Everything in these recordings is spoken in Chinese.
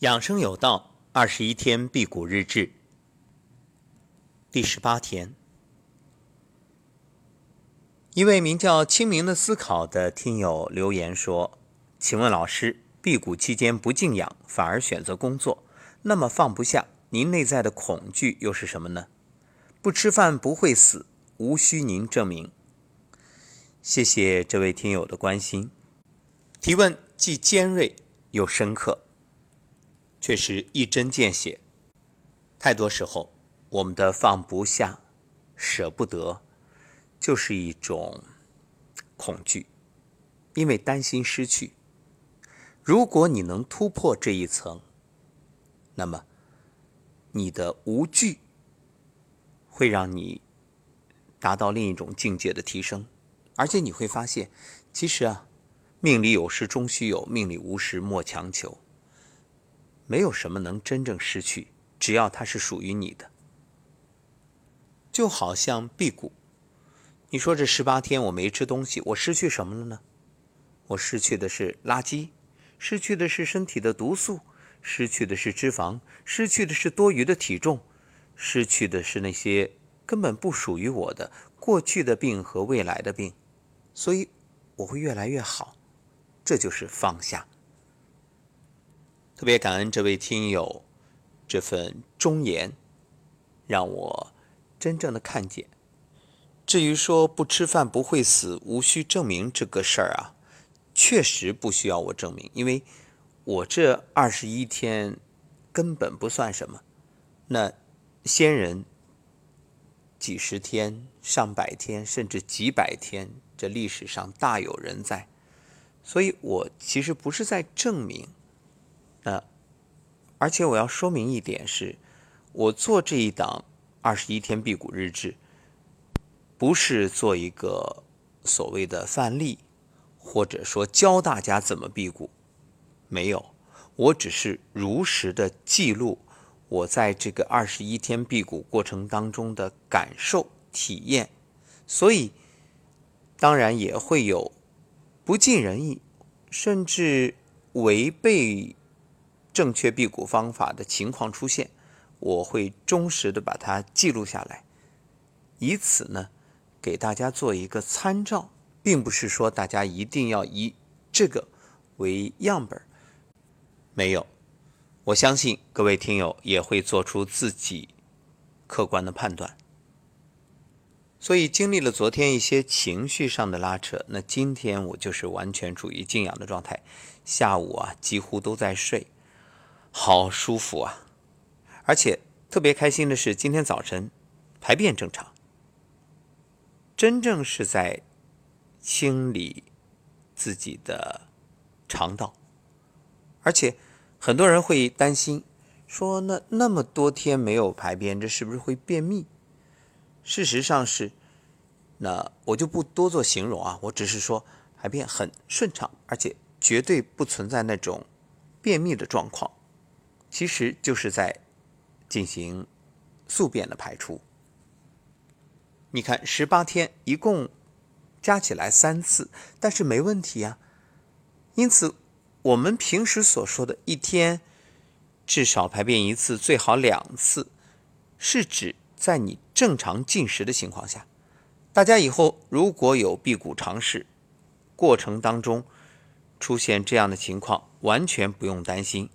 养生有道，二十一天辟谷日志，第十八天。一位名叫“清明的思考”的听友留言说：“请问老师，辟谷期间不静养，反而选择工作，那么放不下，您内在的恐惧又是什么呢？不吃饭不会死，无需您证明。”谢谢这位听友的关心，提问既尖锐又深刻。确实一针见血。太多时候，我们的放不下、舍不得，就是一种恐惧，因为担心失去。如果你能突破这一层，那么你的无惧会让你达到另一种境界的提升，而且你会发现，其实啊，命里有时终须有，命里无时莫强求。没有什么能真正失去，只要它是属于你的。就好像辟谷，你说这十八天我没吃东西，我失去什么了呢？我失去的是垃圾，失去的是身体的毒素，失去的是脂肪，失去的是多余的体重，失去的是那些根本不属于我的过去的病和未来的病，所以我会越来越好。这就是放下。特别感恩这位听友这份忠言，让我真正的看见。至于说不吃饭不会死，无需证明这个事儿啊，确实不需要我证明，因为我这二十一天根本不算什么。那先人几十天、上百天，甚至几百天，这历史上大有人在，所以我其实不是在证明。那，而且我要说明一点是，我做这一档二十一天辟谷日志，不是做一个所谓的范例，或者说教大家怎么辟谷，没有，我只是如实的记录我在这个二十一天辟谷过程当中的感受体验，所以当然也会有不尽人意，甚至违背。正确辟谷方法的情况出现，我会忠实的把它记录下来，以此呢给大家做一个参照，并不是说大家一定要以这个为样本没有，我相信各位听友也会做出自己客观的判断。所以经历了昨天一些情绪上的拉扯，那今天我就是完全处于静养的状态，下午啊几乎都在睡。好舒服啊！而且特别开心的是，今天早晨排便正常，真正是在清理自己的肠道。而且很多人会担心，说那那么多天没有排便，这是不是会便秘？事实上是，那我就不多做形容啊，我只是说排便很顺畅，而且绝对不存在那种便秘的状况。其实就是在进行宿便的排出。你看，十八天一共加起来三次，但是没问题啊。因此，我们平时所说的一天至少排便一次，最好两次，是指在你正常进食的情况下。大家以后如果有辟谷尝试过程当中出现这样的情况，完全不用担心。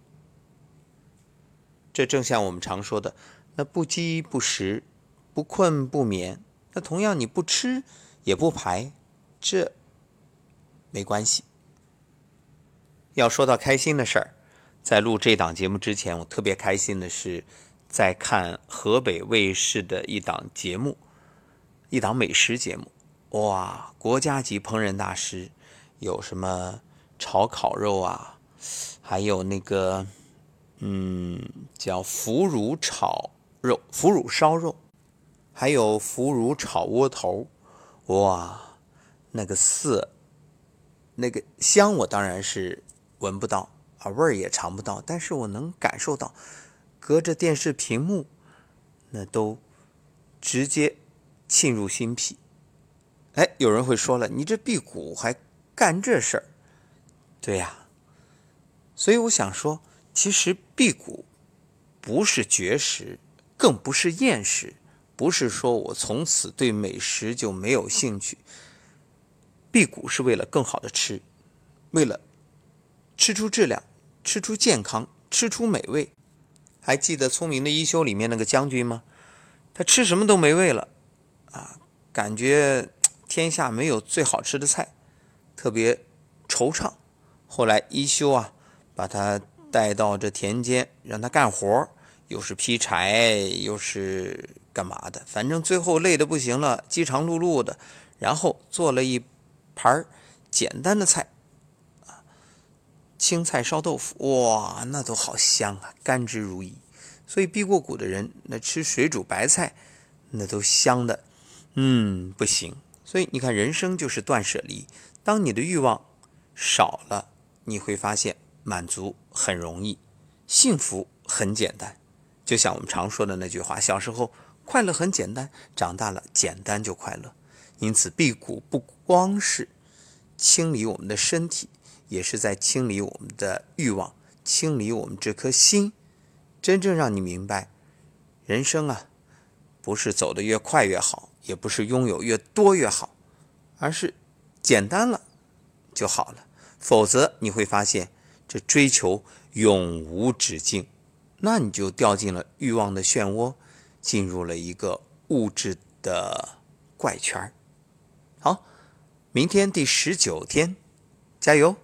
这正像我们常说的，那不饥不食，不困不眠。那同样，你不吃也不排，这没关系。要说到开心的事儿，在录这档节目之前，我特别开心的是在看河北卫视的一档节目，一档美食节目。哇，国家级烹饪大师，有什么炒烤肉啊，还有那个。嗯，叫腐乳炒肉、腐乳烧肉，还有腐乳炒窝头，哇，那个色，那个香，我当然是闻不到啊，味儿也尝不到，但是我能感受到，隔着电视屏幕，那都直接沁入心脾。哎，有人会说了，你这辟谷还干这事儿？对呀，所以我想说。其实辟谷不是绝食，更不是厌食，不是说我从此对美食就没有兴趣。辟谷是为了更好的吃，为了吃出质量，吃出健康，吃出美味。还记得《聪明的一休》里面那个将军吗？他吃什么都没味了，啊，感觉天下没有最好吃的菜，特别惆怅。后来一休啊，把他带到这田间，让他干活，又是劈柴，又是干嘛的，反正最后累得不行了，饥肠辘辘的，然后做了一。盘简单的菜，啊，青菜烧豆腐，哇，那都好香啊，甘之如饴。所以辟过谷的人，那吃水煮白菜，那都香的，嗯，不行。所以你看，人生就是断舍离。当你的欲望少了，你会发现满足很容易，幸福很简单。就像我们常说的那句话：小时候快乐很简单，长大了简单就快乐。因此，辟谷不光是清理我们的身体，也是在清理我们的欲望，清理我们这颗心。真正让你明白，人生啊，不是走得越快越好，也不是拥有越多越好，而是简单了就好了。否则，你会发现这追求永无止境，那你就掉进了欲望的漩涡，进入了一个物质的怪圈。好，明天第十九天，加油！